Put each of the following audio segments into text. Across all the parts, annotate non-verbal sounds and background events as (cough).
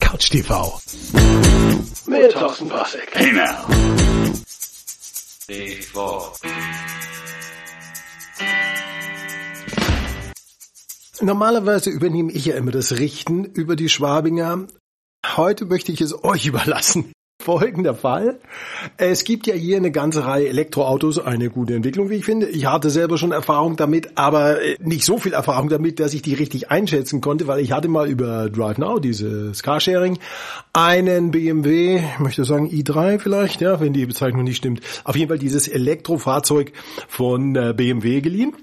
Couch TV. Mit Thorsten Passek. Hey now. D4. Normalerweise übernehme ich ja immer das Richten über die Schwabinger. Heute möchte ich es euch überlassen. Folgender Fall. Es gibt ja hier eine ganze Reihe Elektroautos, eine gute Entwicklung, wie ich finde. Ich hatte selber schon Erfahrung damit, aber äh, nicht so viel Erfahrung damit, dass ich die richtig einschätzen konnte, weil ich hatte mal über Drive Now, dieses Carsharing, einen BMW, ich möchte sagen i3 vielleicht, ja, wenn die Bezeichnung nicht stimmt, auf jeden Fall dieses Elektrofahrzeug von äh, BMW geliehen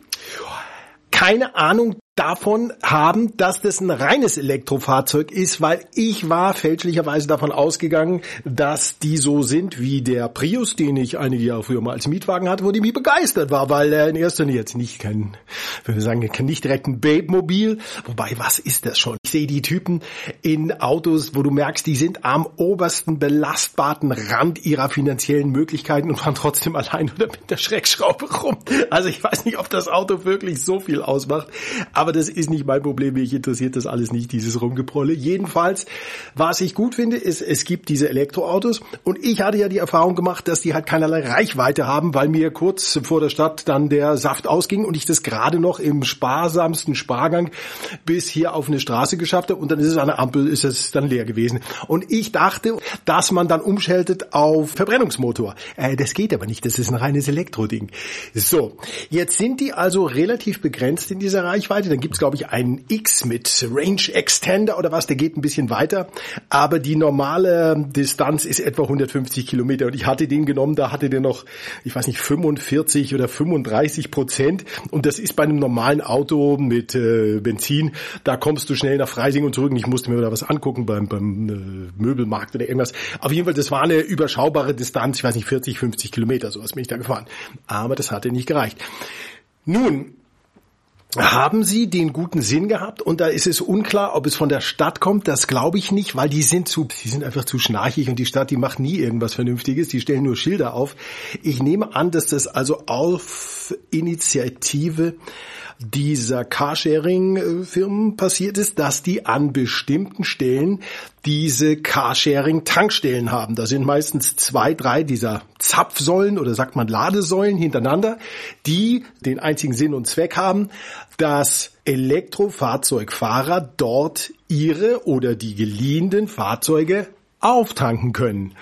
keine Ahnung davon haben, dass das ein reines Elektrofahrzeug ist, weil ich war fälschlicherweise davon ausgegangen, dass die so sind wie der Prius, den ich einige Jahre früher mal als Mietwagen hatte, wo die mich begeistert war, weil er in erster Linie jetzt nicht kein, würde sagen, nicht direkt ein Babe-Mobil, wobei, was ist das schon? Ich sehe die Typen in Autos, wo du merkst, die sind am obersten belastbaren Rand ihrer finanziellen Möglichkeiten und fahren trotzdem allein oder mit der Schreckschraube rum. Also ich weiß nicht, ob das Auto wirklich so viel ausmacht, aber aber das ist nicht mein Problem. Mich interessiert das alles nicht, dieses Rumgeprolle. Jedenfalls, was ich gut finde, ist, es gibt diese Elektroautos und ich hatte ja die Erfahrung gemacht, dass die halt keinerlei Reichweite haben, weil mir kurz vor der Stadt dann der Saft ausging und ich das gerade noch im sparsamsten Spargang bis hier auf eine Straße geschafft habe und dann ist es an der Ampel, ist es dann leer gewesen. Und ich dachte, dass man dann umschaltet auf Verbrennungsmotor. Äh, das geht aber nicht, das ist ein reines Elektroding. So, jetzt sind die also relativ begrenzt in dieser Reichweite dann gibt's glaube ich einen X mit Range Extender oder was, der geht ein bisschen weiter, aber die normale Distanz ist etwa 150 Kilometer und ich hatte den genommen, da hatte der noch, ich weiß nicht, 45 oder 35 Prozent und das ist bei einem normalen Auto mit äh, Benzin, da kommst du schnell nach Freising und zurück und ich musste mir da was angucken beim, beim äh, Möbelmarkt oder irgendwas. Auf jeden Fall, das war eine überschaubare Distanz, ich weiß nicht, 40, 50 Kilometer, sowas bin ich da gefahren. Aber das hatte nicht gereicht. Nun, haben sie den guten Sinn gehabt und da ist es unklar, ob es von der Stadt kommt. Das glaube ich nicht, weil die sind zu, die sind einfach zu schnarchig und die Stadt, die macht nie irgendwas Vernünftiges. Die stellen nur Schilder auf. Ich nehme an, dass das also auf Initiative dieser Carsharing-Firmen passiert ist, dass die an bestimmten Stellen diese Carsharing-Tankstellen haben. Da sind meistens zwei, drei dieser Zapfsäulen oder sagt man Ladesäulen hintereinander, die den einzigen Sinn und Zweck haben, dass Elektrofahrzeugfahrer dort ihre oder die geliehenen Fahrzeuge auftanken können.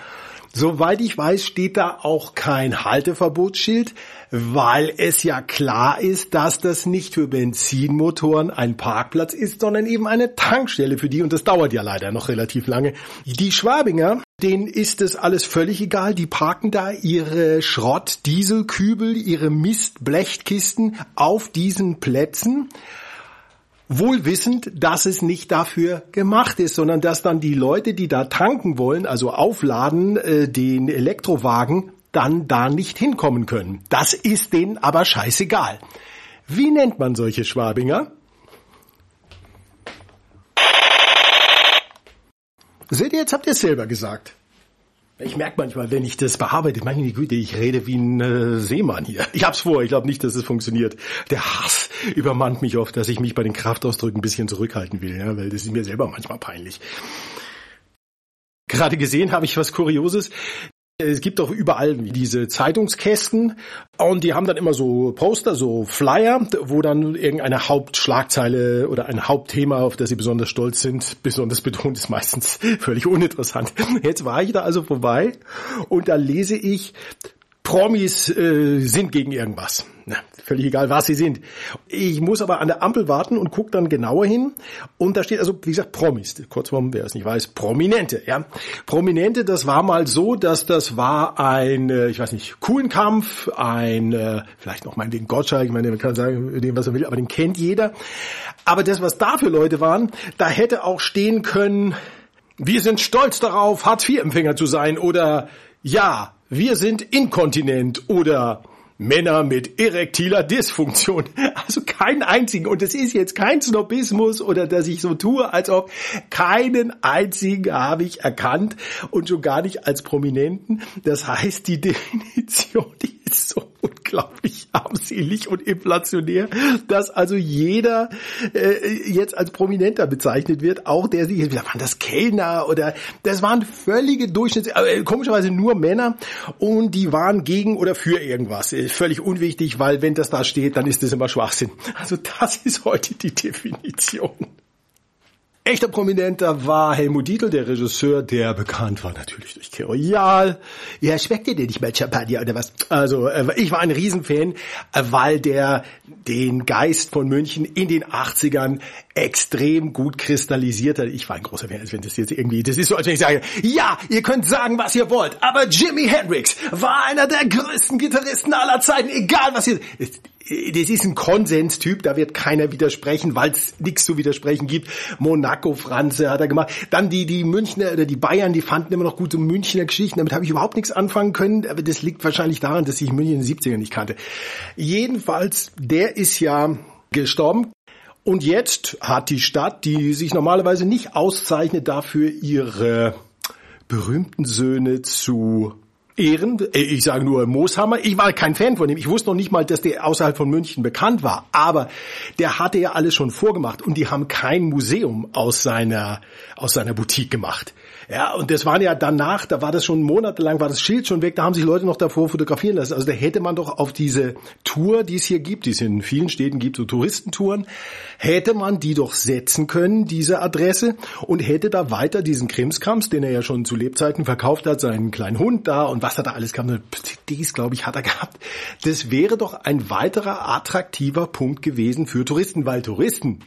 Soweit ich weiß, steht da auch kein Halteverbotsschild, weil es ja klar ist, dass das nicht für Benzinmotoren ein Parkplatz ist, sondern eben eine Tankstelle für die. Und das dauert ja leider noch relativ lange. Die Schwabinger, denen ist es alles völlig egal, die parken da ihre Schrott-Dieselkübel, ihre Mistblechkisten auf diesen Plätzen wohl wissend, dass es nicht dafür gemacht ist, sondern dass dann die Leute, die da tanken wollen, also aufladen, äh, den Elektrowagen, dann da nicht hinkommen können. Das ist denen aber scheißegal. Wie nennt man solche Schwabinger? Seht ihr, jetzt habt ihr es selber gesagt. Ich merke manchmal, wenn ich das bearbeite, meine Güte, ich rede wie ein äh, Seemann hier. Ich hab's vor, ich glaube nicht, dass es funktioniert. Der Hass übermannt mich oft, dass ich mich bei den Kraftausdrücken ein bisschen zurückhalten will, ja, weil das ist mir selber manchmal peinlich. Gerade gesehen habe ich was Kurioses. Es gibt doch überall diese Zeitungskästen und die haben dann immer so Poster, so Flyer, wo dann irgendeine Hauptschlagzeile oder ein Hauptthema, auf das sie besonders stolz sind, besonders betont ist meistens (laughs) völlig uninteressant. Jetzt war ich da also vorbei und da lese ich Promis äh, sind gegen irgendwas. Na, völlig egal, was sie sind. Ich muss aber an der Ampel warten und gucke dann genauer hin. Und da steht also, wie gesagt, Promis. Kurzform, wer es nicht weiß, Prominente. Ja, Prominente. Das war mal so, dass das war ein, äh, ich weiß nicht, Kuhlenkampf, ein, äh, vielleicht noch mal wegen Gottschalk. Ich meine, man kann sagen, dem was er will, aber den kennt jeder. Aber das, was da für Leute waren, da hätte auch stehen können. Wir sind stolz darauf, Hartz-IV-Empfänger zu sein oder ja, wir sind inkontinent oder Männer mit erektiler Dysfunktion. (laughs) Also keinen einzigen. Und es ist jetzt kein Snobismus oder dass ich so tue, als ob keinen einzigen habe ich erkannt und schon gar nicht als Prominenten. Das heißt, die (laughs) Definition, die ist so unglaublich armselig und inflationär, dass also jeder äh, jetzt als Prominenter bezeichnet wird, auch der sich, waren das Kellner oder das waren völlige Durchschnitts, äh, komischerweise nur Männer und die waren gegen oder für irgendwas. Äh, völlig unwichtig, weil wenn das da steht, dann ist das immer Schwachsinn. Also das ist heute die Definition. Echter Prominenter war Helmut Dietl, der Regisseur, der bekannt war natürlich durch Royal. Ja, schmeckt dir denn nicht mal Champagner oder was? Also, äh, ich war ein Riesenfan, äh, weil der den Geist von München in den 80ern extrem gut kristallisiert hat. Ich war ein großer Fan, als wenn das jetzt irgendwie, das ist so, als wenn ich sage, ja, ihr könnt sagen, was ihr wollt, aber Jimi Hendrix war einer der größten Gitarristen aller Zeiten, egal was ihr, das ist ein Konsenstyp, da wird keiner widersprechen, weil es nichts zu widersprechen gibt. Monaco, Franze hat er gemacht. Dann die, die Münchner oder die Bayern, die fanden immer noch gute Münchner Geschichten. Damit habe ich überhaupt nichts anfangen können, aber das liegt wahrscheinlich daran, dass ich München in den 70ern nicht kannte. Jedenfalls, der ist ja gestorben. Und jetzt hat die Stadt, die sich normalerweise nicht auszeichnet dafür, ihre berühmten Söhne zu Ehren, äh, ich sage nur Mooshammer, ich war kein Fan von ihm, ich wusste noch nicht mal, dass der außerhalb von München bekannt war, aber der hatte ja alles schon vorgemacht und die haben kein Museum aus seiner, aus seiner Boutique gemacht. Ja, und das waren ja danach, da war das schon monatelang, war das Schild schon weg, da haben sich Leute noch davor fotografieren lassen. Also da hätte man doch auf diese Tour, die es hier gibt, die es in vielen Städten gibt, so Touristentouren, hätte man die doch setzen können, diese Adresse, und hätte da weiter diesen Krimskrams, den er ja schon zu Lebzeiten verkauft hat, seinen kleinen Hund da und was er da alles kam, dies, glaube ich, hat er gehabt. Das wäre doch ein weiterer attraktiver Punkt gewesen für Touristen, weil Touristen,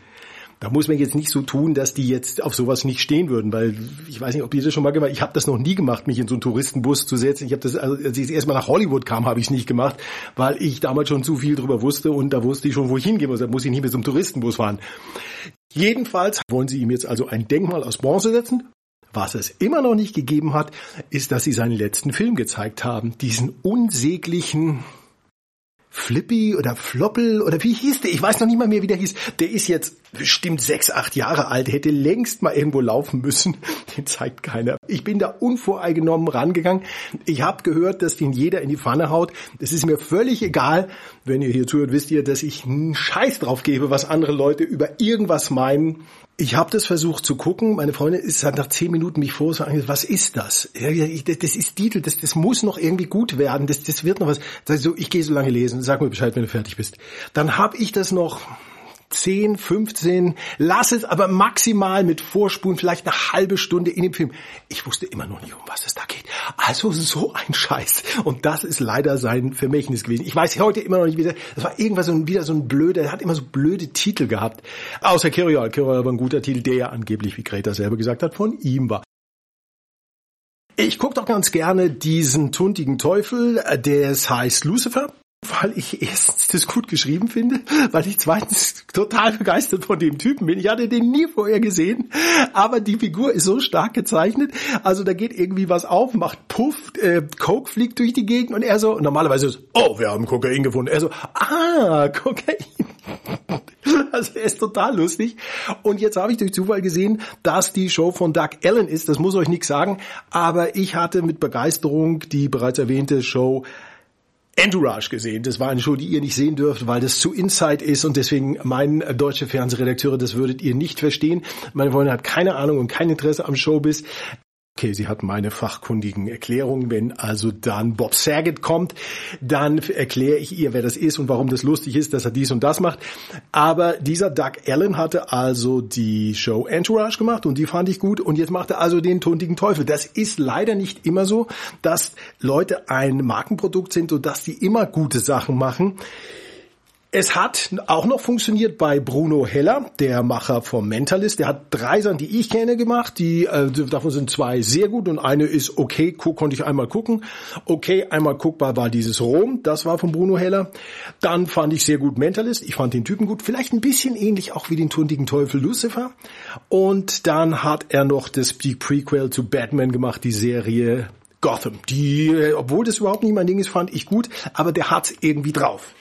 da muss man jetzt nicht so tun, dass die jetzt auf sowas nicht stehen würden, weil ich weiß nicht, ob ihr das schon mal gemacht Ich habe das noch nie gemacht, mich in so einen Touristenbus zu setzen. Ich habe das, also, als ich erstmal nach Hollywood kam, habe ich es nicht gemacht, weil ich damals schon zu viel drüber wusste und da wusste ich schon, wo ich hingehen muss. Da muss ich nicht so einem Touristenbus fahren. Jedenfalls wollen sie ihm jetzt also ein Denkmal aus Bronze setzen. Was es immer noch nicht gegeben hat, ist, dass sie seinen letzten Film gezeigt haben. Diesen unsäglichen, Flippy oder Floppel oder wie hieß der? Ich weiß noch nicht mal mehr, wie der hieß. Der ist jetzt bestimmt sechs, acht Jahre alt, hätte längst mal irgendwo laufen müssen. (laughs) Den zeigt keiner. Ich bin da unvoreingenommen rangegangen. Ich habe gehört, dass den jeder in die Pfanne haut. Das ist mir völlig egal. Wenn ihr hier zuhört, wisst ihr, dass ich einen Scheiß drauf gebe, was andere Leute über irgendwas meinen. Ich habe das versucht zu gucken. Meine Freundin ist hat nach zehn Minuten mich vor so was ist das? Das ist Titel, das, das muss noch irgendwie gut werden. Das, das wird noch was. Also ich gehe so lange lesen. Sag mir Bescheid, wenn du fertig bist. Dann habe ich das noch 10, 15, lass es aber maximal mit Vorspulen vielleicht eine halbe Stunde in dem Film. Ich wusste immer noch nicht, um was es da geht. Also so ein Scheiß. Und das ist leider sein Vermächtnis gewesen. Ich weiß heute immer noch nicht, wie das, war irgendwas so, wieder so ein blöder, der hat immer so blöde Titel gehabt. Außer Kiriol. Kiriol war ein guter Titel, der ja angeblich, wie Greta selber gesagt hat, von ihm war. Ich gucke doch ganz gerne diesen tuntigen Teufel, der heißt Lucifer weil ich erstens das gut geschrieben finde, weil ich zweitens total begeistert von dem Typen bin. Ich hatte den nie vorher gesehen, aber die Figur ist so stark gezeichnet. Also da geht irgendwie was auf, macht Puff, äh, Coke fliegt durch die Gegend und er so, normalerweise ist, oh, wir haben Kokain gefunden. Er so, ah, (laughs) Kokain. Also er ist total lustig. Und jetzt habe ich durch Zufall gesehen, dass die Show von Doug Allen ist. Das muss euch nichts sagen. Aber ich hatte mit Begeisterung die bereits erwähnte Show Entourage gesehen. Das war eine Show, die ihr nicht sehen dürft, weil das zu Inside ist und deswegen mein deutsche Fernsehredakteure, das würdet ihr nicht verstehen. Meine Freundin hat keine Ahnung und kein Interesse am Showbiz. Okay, sie hat meine fachkundigen Erklärungen. Wenn also dann Bob Saget kommt, dann erkläre ich ihr, wer das ist und warum das lustig ist, dass er dies und das macht. Aber dieser Doug Allen hatte also die Show Entourage gemacht und die fand ich gut und jetzt macht er also den tuntigen Teufel. Das ist leider nicht immer so, dass Leute ein Markenprodukt sind und dass die immer gute Sachen machen. Es hat auch noch funktioniert bei Bruno Heller, der Macher vom Mentalist. Der hat drei Sachen, die ich kenne, gemacht. Die äh, davon sind zwei sehr gut und eine ist okay, konnte ich einmal gucken. Okay, einmal guckbar war dieses Rom, das war von Bruno Heller. Dann fand ich sehr gut Mentalist. Ich fand den Typen gut, vielleicht ein bisschen ähnlich auch wie den tuntigen Teufel Lucifer. Und dann hat er noch das die Prequel zu Batman gemacht, die Serie Gotham. Die, äh, obwohl das überhaupt nicht mein Ding ist, fand ich gut, aber der hat's irgendwie drauf.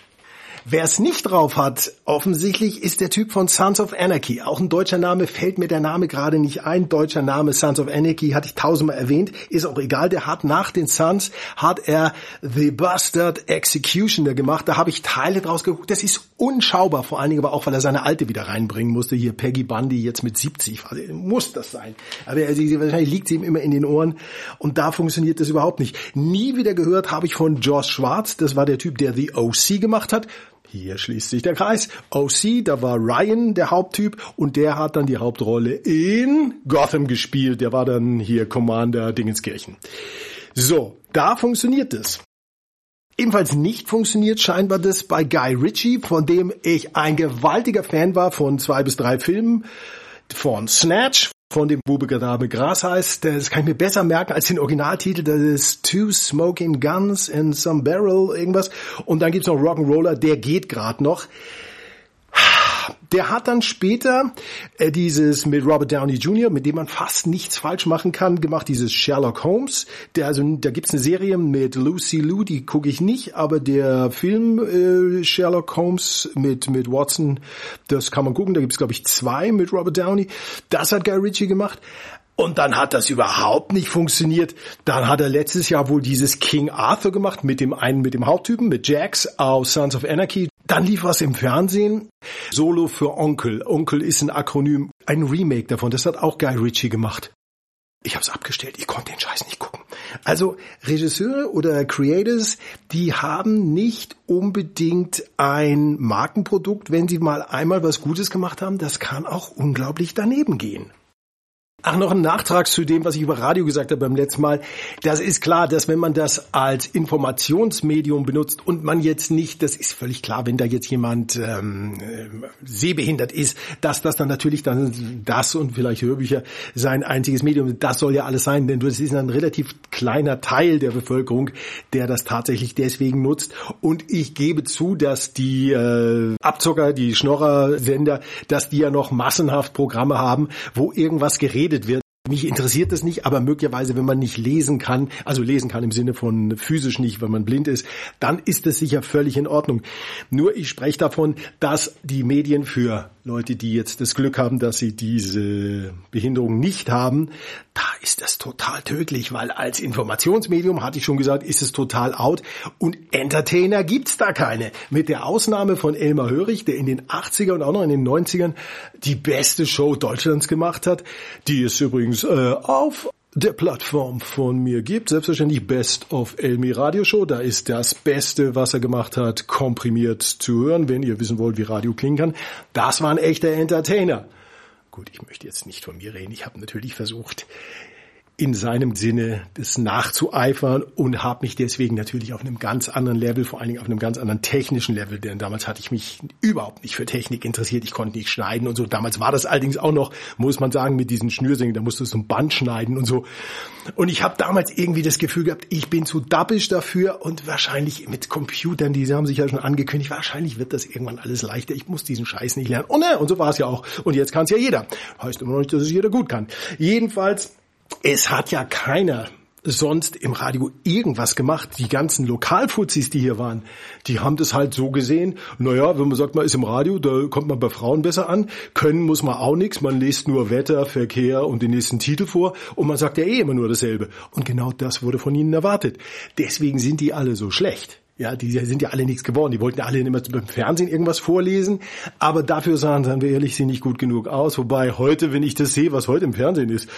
Wer es nicht drauf hat, offensichtlich ist der Typ von Sons of Anarchy. Auch ein deutscher Name fällt mir der Name gerade nicht ein. Deutscher Name Sons of Anarchy hatte ich tausendmal erwähnt. Ist auch egal. Der hat nach den Sons hat er The Bastard Executioner gemacht. Da habe ich Teile draus geguckt. Das ist unschaubar. Vor allen Dingen aber auch, weil er seine alte wieder reinbringen musste. Hier Peggy Bundy jetzt mit 70. Muss das sein. Aber wahrscheinlich liegt sie ihm immer in den Ohren. Und da funktioniert das überhaupt nicht. Nie wieder gehört habe ich von Josh Schwarz. Das war der Typ, der The OC gemacht hat. Hier schließt sich der Kreis. OC, da war Ryan der Haupttyp und der hat dann die Hauptrolle in Gotham gespielt. Der war dann hier Commander Dingenskirchen. So, da funktioniert es. Ebenfalls nicht funktioniert scheinbar das bei Guy Ritchie, von dem ich ein gewaltiger Fan war von zwei bis drei Filmen. Von Snatch, von dem Bubegadame Gras heißt. Das kann ich mir besser merken als den Originaltitel. Das ist Two Smoking Guns in Some Barrel, irgendwas. Und dann gibt's noch Rock'n'Roller, der geht gerade noch. Der hat dann später äh, dieses mit Robert Downey Jr., mit dem man fast nichts falsch machen kann, gemacht, dieses Sherlock Holmes. Der, also, da gibt's eine Serie mit Lucy Liu, die gucke ich nicht, aber der Film äh, Sherlock Holmes mit, mit Watson, das kann man gucken. Da gibt's glaube ich, zwei mit Robert Downey. Das hat Guy Ritchie gemacht. Und dann hat das überhaupt nicht funktioniert. Dann hat er letztes Jahr wohl dieses King Arthur gemacht mit dem einen, mit dem Haupttypen, mit Jax aus Sons of Anarchy. Dann lief was im Fernsehen. Solo für Onkel. Onkel ist ein Akronym, ein Remake davon. Das hat auch Guy Ritchie gemacht. Ich habe es abgestellt. Ich konnte den Scheiß nicht gucken. Also Regisseure oder Creators, die haben nicht unbedingt ein Markenprodukt, wenn sie mal einmal was Gutes gemacht haben. Das kann auch unglaublich daneben gehen. Ach, noch ein Nachtrag zu dem, was ich über Radio gesagt habe beim letzten Mal. Das ist klar, dass wenn man das als Informationsmedium benutzt und man jetzt nicht, das ist völlig klar, wenn da jetzt jemand ähm, sehbehindert ist, dass das dann natürlich dann das und vielleicht Hörbücher sein einziges Medium, das soll ja alles sein, denn das ist ein relativ kleiner Teil der Bevölkerung, der das tatsächlich deswegen nutzt. Und ich gebe zu, dass die äh, Abzocker, die Schnorrer-Sender, dass die ja noch massenhaft Programme haben, wo irgendwas geredet geredet wird. Mich interessiert das nicht, aber möglicherweise, wenn man nicht lesen kann, also lesen kann im Sinne von physisch nicht, wenn man blind ist, dann ist das sicher völlig in Ordnung. Nur ich spreche davon, dass die Medien für Leute, die jetzt das Glück haben, dass sie diese Behinderung nicht haben, da ist das total tödlich, weil als Informationsmedium, hatte ich schon gesagt, ist es total out und Entertainer gibt's da keine. Mit der Ausnahme von Elmar Hörig, der in den 80er und auch noch in den 90ern die beste Show Deutschlands gemacht hat, die es übrigens äh, auf der Plattform von mir gibt. Selbstverständlich Best of Elmi Radio Show. Da ist das Beste, was er gemacht hat, komprimiert zu hören, wenn ihr wissen wollt, wie Radio klingen kann. Das war ein echter Entertainer. Gut, ich möchte jetzt nicht von mir reden. Ich habe natürlich versucht, in seinem Sinne das nachzueifern und habe mich deswegen natürlich auf einem ganz anderen Level, vor allen Dingen auf einem ganz anderen technischen Level, denn damals hatte ich mich überhaupt nicht für Technik interessiert, ich konnte nicht schneiden und so. Damals war das allerdings auch noch, muss man sagen, mit diesen Schnürsengen, da musst du so ein Band schneiden und so. Und ich habe damals irgendwie das Gefühl gehabt, ich bin zu dappisch dafür und wahrscheinlich mit Computern, die haben sich ja schon angekündigt, wahrscheinlich wird das irgendwann alles leichter. Ich muss diesen Scheiß nicht lernen. Oh ne, und so war es ja auch. Und jetzt kann es ja jeder. Heißt immer noch nicht, dass es jeder gut kann. Jedenfalls es hat ja keiner sonst im Radio irgendwas gemacht. Die ganzen Lokalfuzis, die hier waren, die haben das halt so gesehen. Naja, wenn man sagt, man ist im Radio, da kommt man bei Frauen besser an. Können muss man auch nichts. Man liest nur Wetter, Verkehr und den nächsten Titel vor. Und man sagt ja eh immer nur dasselbe. Und genau das wurde von ihnen erwartet. Deswegen sind die alle so schlecht. Ja, die sind ja alle nichts geworden. Die wollten ja alle immer beim Fernsehen irgendwas vorlesen, aber dafür sahen, seien wir ehrlich, sie nicht gut genug aus. Wobei heute, wenn ich das sehe, was heute im Fernsehen ist,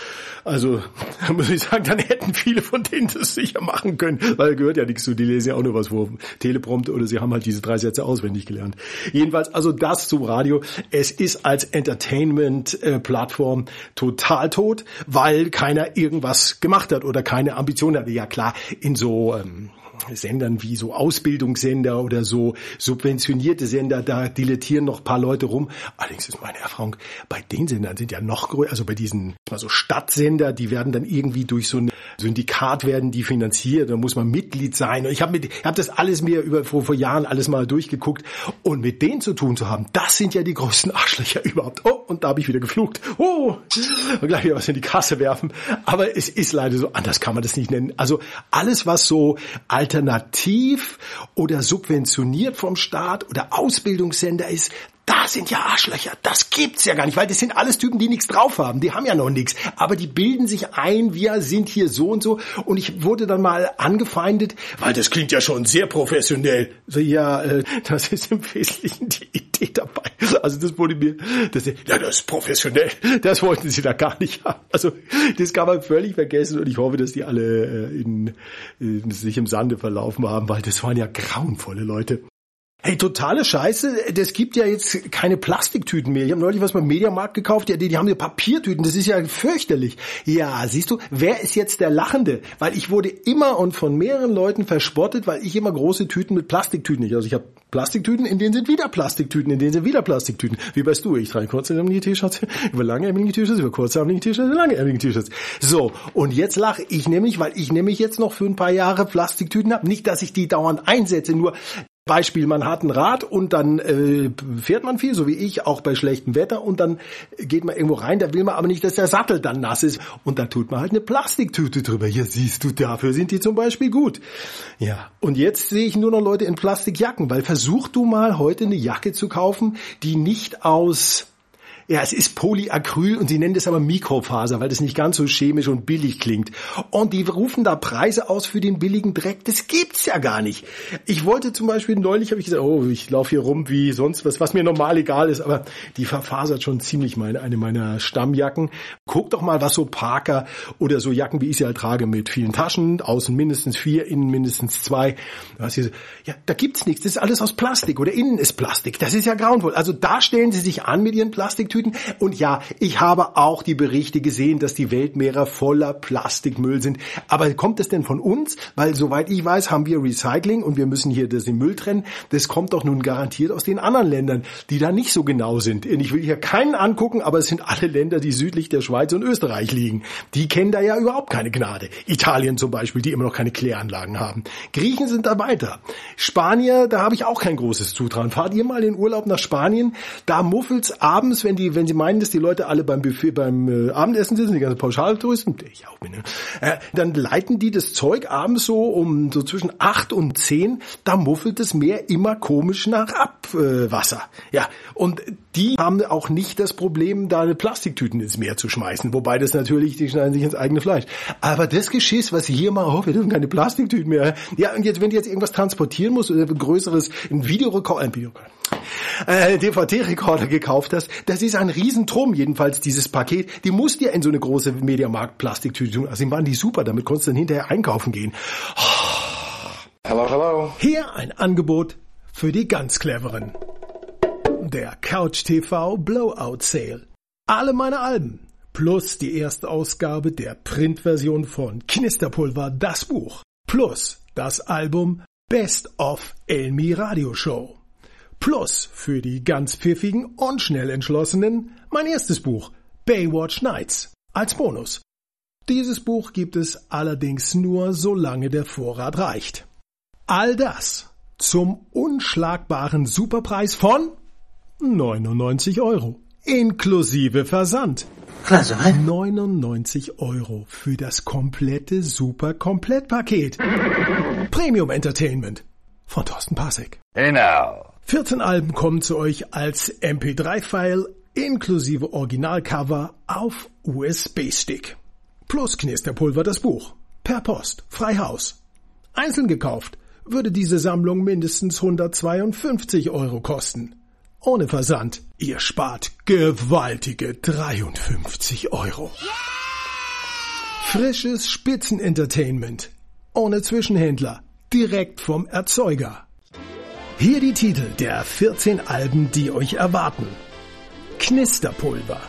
also (laughs) da muss ich sagen, dann hätten viele von denen das sicher machen können, weil gehört ja nichts zu. Die lesen ja auch nur was vor Teleprompter oder sie haben halt diese drei Sätze auswendig gelernt. Jedenfalls, also das zum Radio. Es ist als Entertainment-Plattform total tot, weil keiner irgendwas gemacht hat oder keine Ambition hatte. Ja klar, in so ähm, Sendern wie so Ausbildungssender oder so subventionierte Sender, da dilettieren noch paar Leute rum. Allerdings ist meine Erfahrung, bei den Sendern sind ja noch größer, also bei diesen mal so Stadtsender, die werden dann irgendwie durch so ein Syndikat werden die finanziert, da muss man Mitglied sein. Und ich habe mit, hab das alles mir über vor, vor Jahren alles mal durchgeguckt und mit denen zu tun zu haben, das sind ja die größten Arschlöcher überhaupt. Oh, und da habe ich wieder geflucht. Oh, und gleich wieder was in die Kasse werfen. Aber es ist leider so, anders kann man das nicht nennen. Also alles, was so alt alternativ oder subventioniert vom Staat oder Ausbildungssender ist, das sind ja Arschlöcher. Das gibt's ja gar nicht, weil das sind alles Typen, die nichts drauf haben. Die haben ja noch nichts. Aber die bilden sich ein, wir sind hier so und so. Und ich wurde dann mal angefeindet, weil das klingt ja schon sehr professionell. So, ja, äh, das ist im Wesentlichen die Idee dabei. Also das wurde mir, das, ja, das ist professionell. Das wollten sie da gar nicht haben. Also das kann man völlig vergessen und ich hoffe, dass die alle äh, in, in sich im Sande verlaufen haben, weil das waren ja grauenvolle Leute. Hey, totale Scheiße. Das gibt ja jetzt keine Plastiktüten mehr. Ich habe neulich was beim Mediamarkt gekauft. Die, die haben ja Papiertüten. Das ist ja fürchterlich. Ja, siehst du, wer ist jetzt der Lachende? Weil ich wurde immer und von mehreren Leuten verspottet, weil ich immer große Tüten mit Plastiktüten nicht. Also ich habe Plastiktüten, in denen sind wieder Plastiktüten, in denen sind wieder Plastiktüten. Wie weißt du? Ich trage kurzärmelige (laughs) T-Shirts, über langärmelige T-Shirts, über kurzärmelige T-Shirts, über langärmelige T-Shirts. So, und jetzt lache ich nämlich, weil ich nämlich jetzt noch für ein paar Jahre Plastiktüten habe. Nicht, dass ich die dauernd einsetze, nur Beispiel, man hat ein Rad und dann äh, fährt man viel, so wie ich, auch bei schlechtem Wetter und dann geht man irgendwo rein, da will man aber nicht, dass der Sattel dann nass ist und dann tut man halt eine Plastiktüte drüber. Ja, siehst du, dafür sind die zum Beispiel gut. Ja, und jetzt sehe ich nur noch Leute in Plastikjacken, weil versuch du mal heute eine Jacke zu kaufen, die nicht aus ja, es ist Polyacryl und sie nennen das aber Mikrofaser, weil das nicht ganz so chemisch und billig klingt. Und die rufen da Preise aus für den billigen Dreck. Das gibt's ja gar nicht. Ich wollte zum Beispiel neulich, habe ich gesagt, oh, ich laufe hier rum wie sonst was, was mir normal egal ist, aber die verfasert schon ziemlich meine, eine meiner Stammjacken. Guck doch mal, was so Parker oder so Jacken, wie ich sie halt trage, mit vielen Taschen, außen mindestens vier, innen mindestens zwei. Ja, da gibt's nichts. Das ist alles aus Plastik oder innen ist Plastik. Das ist ja grauenvoll. Also da stellen sie sich an mit ihren Plastiktüten Plastiktüten. Und ja, ich habe auch die Berichte gesehen, dass die Weltmeere voller Plastikmüll sind. Aber kommt es denn von uns? Weil soweit ich weiß, haben wir Recycling und wir müssen hier das Müll trennen. Das kommt doch nun garantiert aus den anderen Ländern, die da nicht so genau sind. Ich will hier keinen angucken, aber es sind alle Länder, die südlich der Schweiz und Österreich liegen. Die kennen da ja überhaupt keine Gnade. Italien zum Beispiel, die immer noch keine Kläranlagen haben. Griechen sind da weiter. Spanier, da habe ich auch kein großes Zutrauen. Fahrt ihr mal in Urlaub nach Spanien? Da muffelt's abends, wenn die wenn Sie meinen, dass die Leute alle beim Buffet, beim äh, Abendessen sitzen, die ganzen Pauschaltouristen, ich auch bin, ne? äh, dann leiten die das Zeug abends so um so zwischen acht und zehn, da muffelt das Meer immer komisch nach Abwasser. Äh, ja, und die haben auch nicht das Problem, da eine Plastiktüten ins Meer zu schmeißen, wobei das natürlich, die schneiden sich ins eigene Fleisch. Aber das Geschiss, was sie hier machen, oh, wir dürfen keine Plastiktüten mehr. Ja, und jetzt, wenn du jetzt irgendwas transportieren musst oder ein größeres, ein Videorekorder, ein Videorekorder, äh, DVD-Rekorder gekauft hast, das ist ein Riesentrum, jedenfalls dieses Paket. Die musst dir in so eine große Mediamarkt-Plastiktüte tun. Also waren die super, damit konntest du dann hinterher einkaufen gehen. Hello, hello. Hier ein Angebot für die ganz Cleveren. Der Couch TV Blowout Sale. Alle meine Alben plus die erste Ausgabe der Printversion von Knisterpulver, das Buch, plus das Album Best of Elmi Radio Show. Plus für die ganz pfiffigen und schnell entschlossenen mein erstes Buch Baywatch Nights als Bonus. Dieses Buch gibt es allerdings nur, solange der Vorrat reicht. All das zum unschlagbaren Superpreis von 99 Euro. Inklusive Versand. Klasse, 99 Euro für das komplette Super-Komplettpaket. Premium Entertainment von Thorsten Pasek. Hey now. 14 Alben kommen zu euch als MP3-File inklusive Originalcover auf USB-Stick. Plus Knisterpulver das Buch. Per Post. Frei Haus. Einzeln gekauft würde diese Sammlung mindestens 152 Euro kosten. Ohne Versand. Ihr spart gewaltige 53 Euro. Frisches Spitzenentertainment. Ohne Zwischenhändler. Direkt vom Erzeuger. Hier die Titel der 14 Alben, die euch erwarten. Knisterpulver,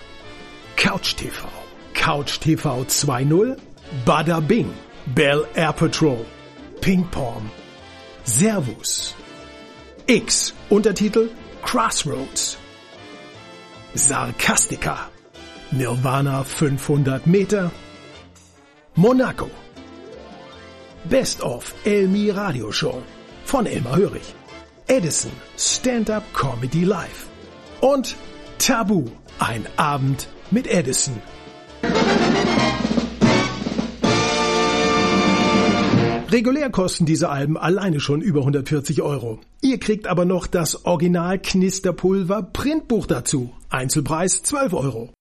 Couch TV, Couch TV 2.0, Bada Bing, Bell Air Patrol, Ping Pong, Servus, X, Untertitel Crossroads, Sarkastika, Nirvana 500 Meter, Monaco, Best of Elmi Radio Show. Von Elmar Hörig. Edison Stand-up Comedy Live und Tabu, ein Abend mit Edison. Regulär kosten diese Alben alleine schon über 140 Euro. Ihr kriegt aber noch das Original Knisterpulver Printbuch dazu. Einzelpreis 12 Euro.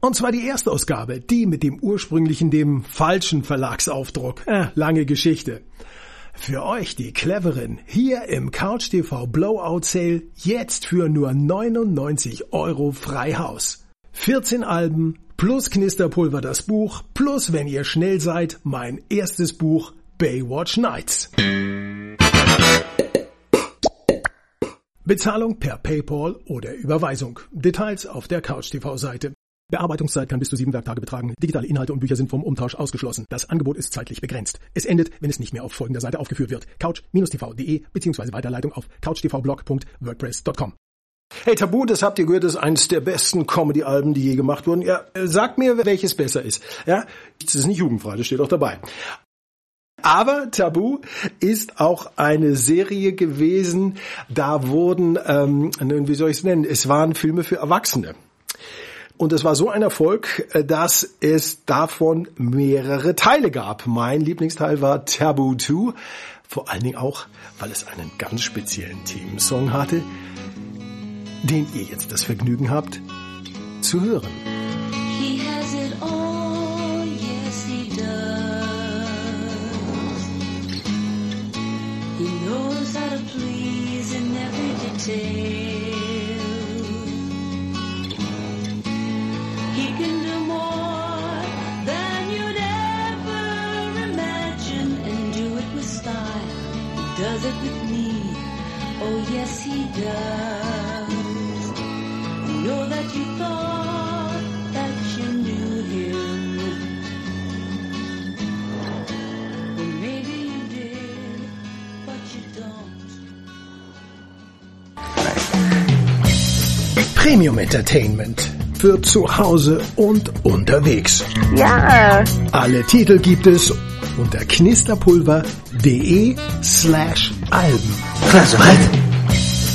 Und zwar die Erstausgabe, die mit dem ursprünglichen, dem falschen Verlagsaufdruck. Äh, lange Geschichte. Für euch, die Cleveren, hier im Couch TV Blowout Sale jetzt für nur 99 Euro Freihaus. 14 Alben plus Knisterpulver das Buch plus, wenn ihr schnell seid, mein erstes Buch Baywatch Nights. Bezahlung per PayPal oder Überweisung. Details auf der Couch TV Seite. Bearbeitungszeit kann bis zu sieben Werktage betragen. Digitale Inhalte und Bücher sind vom Umtausch ausgeschlossen. Das Angebot ist zeitlich begrenzt. Es endet, wenn es nicht mehr auf folgender Seite aufgeführt wird. couch-tv.de bzw. Weiterleitung auf couchtvblog.wordpress.com. Hey Tabu, das habt ihr gehört, ist eines der besten Comedy-Alben, die je gemacht wurden. Ja, sagt mir, welches besser ist. Ja, das ist nicht jugendfrei, das steht auch dabei. Aber Tabu ist auch eine Serie gewesen, da wurden, ähm, wie soll ich es nennen, es waren Filme für Erwachsene. Und es war so ein Erfolg, äh, dass es davon mehrere Teile gab. Mein Lieblingsteil war Taboo 2, vor allen Dingen auch, weil es einen ganz speziellen Themensong hatte, den ihr jetzt das Vergnügen habt zu hören. He knows how to please in every detail. It with me, oh yes he does. I know that you thought that you knew him. Well, maybe you did, but you don't. Premium Entertainment für zu Hause und unterwegs. Ja, Alle Titel gibt es unter knisterpulver.de slash Alben. Also halt.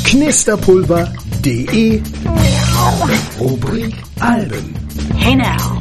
Knisterpulver.de Rubrik Alben. hey now.